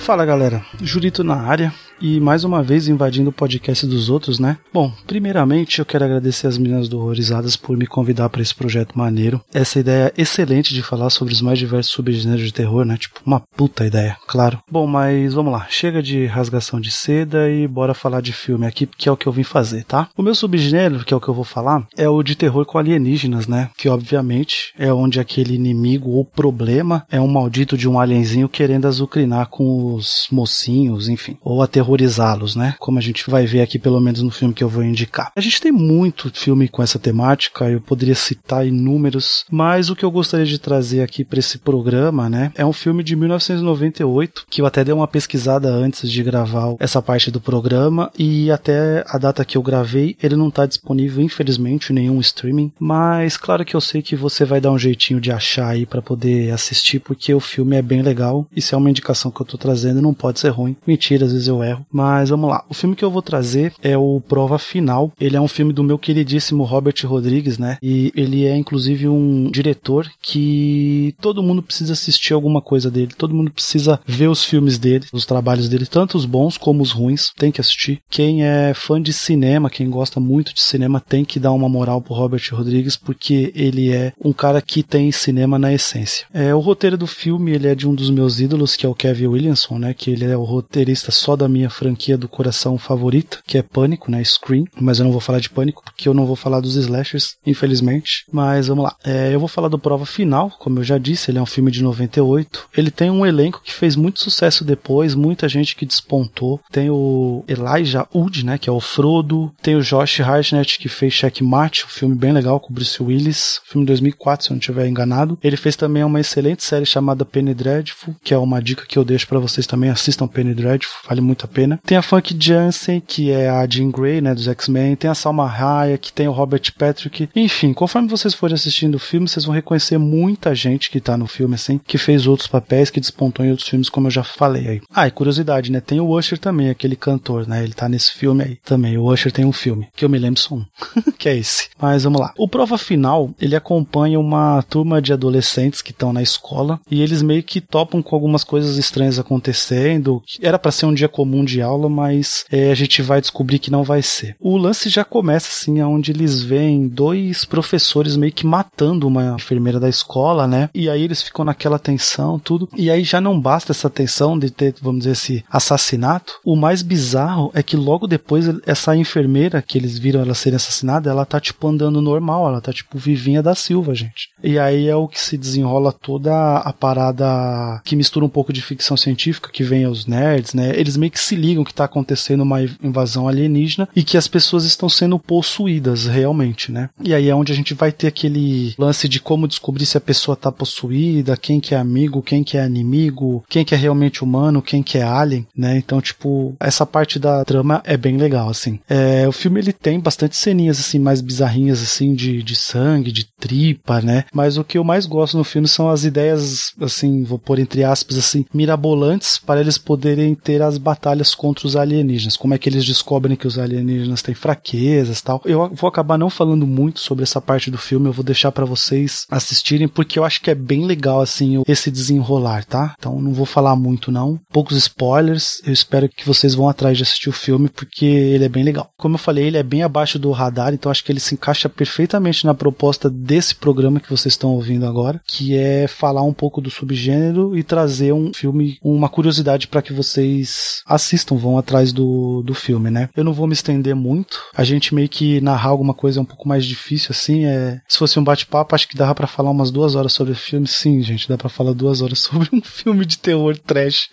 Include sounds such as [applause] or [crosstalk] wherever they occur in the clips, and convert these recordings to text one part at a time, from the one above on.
Fala galera, Jurito na área e mais uma vez invadindo o podcast dos outros, né? Bom, primeiramente eu quero agradecer as meninas do Horrorizadas por me convidar para esse projeto maneiro. Essa ideia excelente de falar sobre os mais diversos subgêneros de terror, né? Tipo, uma puta ideia, claro. Bom, mas vamos lá, chega de rasgação de seda e bora falar de filme aqui, que é o que eu vim fazer, tá? O meu subgênero, que é o que eu vou falar, é o de terror com alienígenas, né? Que obviamente é onde aquele inimigo ou problema é um maldito de um alienzinho querendo azucrinar com os mocinhos, enfim, ou aterrorizá-los, né? Como a gente vai ver aqui, pelo menos no filme que eu vou indicar. A gente tem muito filme com essa temática, eu poderia citar inúmeros, mas o que eu gostaria de trazer aqui para esse programa, né, é um filme de 1998, que eu até dei uma pesquisada antes de gravar essa parte do programa, e até a data que eu gravei, ele não está disponível, infelizmente, em nenhum streaming, mas claro que eu sei que você vai dar um jeitinho de achar aí para poder assistir, porque o filme é bem legal, isso é uma indicação que eu tô trazendo não pode ser ruim. Mentira, às vezes eu erro. Mas vamos lá. O filme que eu vou trazer é o Prova Final. Ele é um filme do meu queridíssimo Robert Rodrigues, né? E ele é inclusive um diretor que todo mundo precisa assistir alguma coisa dele. Todo mundo precisa ver os filmes dele, os trabalhos dele, tanto os bons como os ruins. Tem que assistir. Quem é fã de cinema, quem gosta muito de cinema, tem que dar uma moral pro Robert Rodrigues porque ele é um cara que tem cinema na essência. É, o roteiro do filme ele é de um dos meus ídolos, que é o Kevin Williamson né? Que ele é o roteirista só da minha franquia do coração favorita, que é Pânico, né? Scream. Mas eu não vou falar de Pânico, porque eu não vou falar dos slashers, infelizmente. Mas vamos lá. É, eu vou falar do Prova Final, como eu já disse, ele é um filme de 98. Ele tem um elenco que fez muito sucesso depois, muita gente que despontou. Tem o Elijah Wood, né? Que é o Frodo. Tem o Josh Hartnett, que fez Checkmate, um filme bem legal com o Bruce Willis. Filme de 2004, se eu não estiver enganado. Ele fez também uma excelente série chamada Penny Dreadful, que é uma dica que eu deixo para vocês vocês também assistam Penny Dreadful, vale muito a pena. Tem a Funk Jansen, que é a Jean Grey, né, dos X-Men. Tem a Salma Hayek, tem o Robert Patrick. Enfim, conforme vocês forem assistindo o filme, vocês vão reconhecer muita gente que tá no filme, assim, que fez outros papéis, que despontou em outros filmes, como eu já falei aí. Ah, e curiosidade, né, tem o Usher também, aquele cantor, né, ele tá nesse filme aí também. O Usher tem um filme, que eu me lembro só um, [laughs] que é esse. Mas vamos lá. O Prova Final, ele acompanha uma turma de adolescentes que estão na escola e eles meio que topam com algumas coisas estranhas acontecendo. Era para ser um dia comum de aula, mas é, a gente vai descobrir que não vai ser. O lance já começa assim, onde eles veem dois professores meio que matando uma enfermeira da escola, né? E aí eles ficam naquela tensão, tudo. E aí já não basta essa tensão de ter, vamos dizer, esse assassinato. O mais bizarro é que logo depois essa enfermeira que eles viram ela ser assassinada, ela tá tipo andando normal, ela tá tipo vivinha da Silva, gente. E aí é o que se desenrola toda a parada que mistura um pouco de ficção científica que vem aos nerds, né? Eles meio que se ligam que está acontecendo uma invasão alienígena e que as pessoas estão sendo possuídas realmente, né? E aí é onde a gente vai ter aquele lance de como descobrir se a pessoa está possuída, quem que é amigo, quem que é inimigo, quem que é realmente humano, quem que é alien, né? Então, tipo, essa parte da trama é bem legal, assim. É, o filme ele tem bastante ceninhas assim mais bizarrinhas assim de, de sangue, de tripa, né? Mas o que eu mais gosto no filme são as ideias assim, vou pôr entre aspas assim, mirabolantes para eles poderem ter as batalhas contra os alienígenas. Como é que eles descobrem que os alienígenas têm fraquezas tal. Eu vou acabar não falando muito sobre essa parte do filme, eu vou deixar para vocês assistirem, porque eu acho que é bem legal, assim, esse desenrolar, tá? Então não vou falar muito, não. Poucos spoilers, eu espero que vocês vão atrás de assistir o filme, porque ele é bem legal. Como eu falei, ele é bem abaixo do radar, então acho que ele se encaixa perfeitamente na proposta desse programa que vocês estão ouvindo agora, que é falar um pouco do subgênero e trazer um filme, uma curiosidade para que vocês assistam assistam, vão atrás do, do filme, né? Eu não vou me estender muito. A gente meio que narrar alguma coisa é um pouco mais difícil, assim. É... Se fosse um bate-papo, acho que dava para falar umas duas horas sobre o filme. Sim, gente, dá para falar duas horas [laughs] sobre um filme de terror trash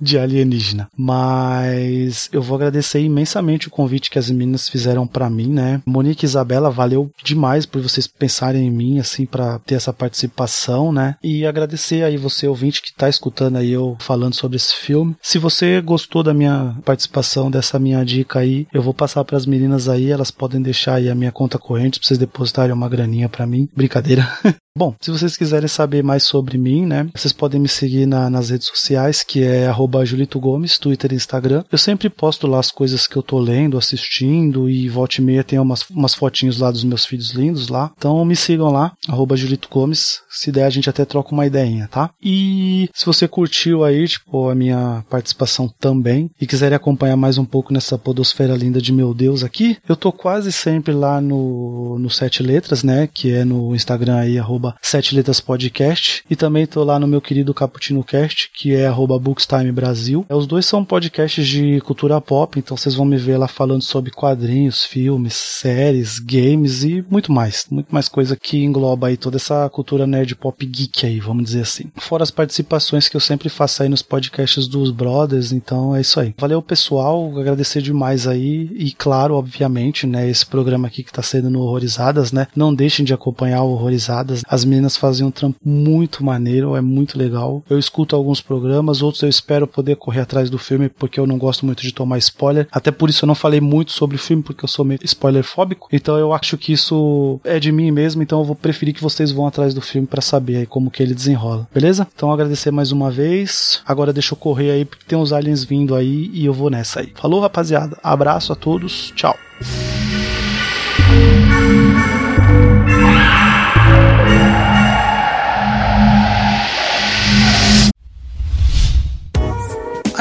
de alienígena. Mas eu vou agradecer imensamente o convite que as meninas fizeram para mim, né? Monique e Isabela, valeu demais por vocês pensarem em mim, assim, para ter essa participação, né? E agradecer aí você, ouvinte, que tá escutando aí eu falando sobre esse filme. Se você gostou da minha participação, dessa minha dica aí, eu vou passar para as meninas aí, elas podem deixar aí a minha conta corrente pra vocês depositarem uma graninha para mim. Brincadeira. [laughs] Bom, se vocês quiserem saber mais sobre mim, né, vocês podem me seguir na, nas redes sociais, que é Julito Gomes, Twitter e Instagram. Eu sempre posto lá as coisas que eu tô lendo, assistindo, e volta e meia tem umas, umas fotinhos lá dos meus filhos lindos lá. Então me sigam lá, Julito Gomes. Se der, a gente até troca uma ideinha, tá? E se você curtiu aí, tipo, a minha participação também, e quiser acompanhar mais um pouco nessa podosfera linda de meu Deus aqui, eu tô quase sempre lá no, no Sete Letras, né, que é no Instagram aí, arroba Sete Letras Podcast. E também tô lá no meu querido Caputino Cast, que é arroba Bookstime Brasil. Os dois são podcasts de cultura pop, então vocês vão me ver lá falando sobre quadrinhos, filmes, séries, games e muito mais. Muito mais coisa que engloba aí toda essa cultura nerd pop geek aí, vamos dizer assim. Fora as participações que eu sempre faço aí nos podcasts dos brothers, então é isso aí. Valeu pessoal, agradecer demais aí e claro, obviamente, né, esse programa aqui que tá sendo no Horrorizadas, né, não deixem de acompanhar o Horrorizadas. As meninas fazem um trampo muito maneiro, é muito legal. Eu escuto alguns programas, outros eu espero poder correr atrás do filme porque eu não gosto muito de tomar spoiler. Até por isso eu não falei muito sobre o filme porque eu sou meio spoiler fóbico. Então eu acho que isso é de mim mesmo, então eu vou preferir que vocês vão atrás do filme para saber aí como que ele desenrola. Beleza? Então agradecer mais uma vez. Agora deixa eu correr aí porque tem uns aliens vindo aí e eu vou nessa aí. Falou, rapaziada. Abraço a todos. Tchau.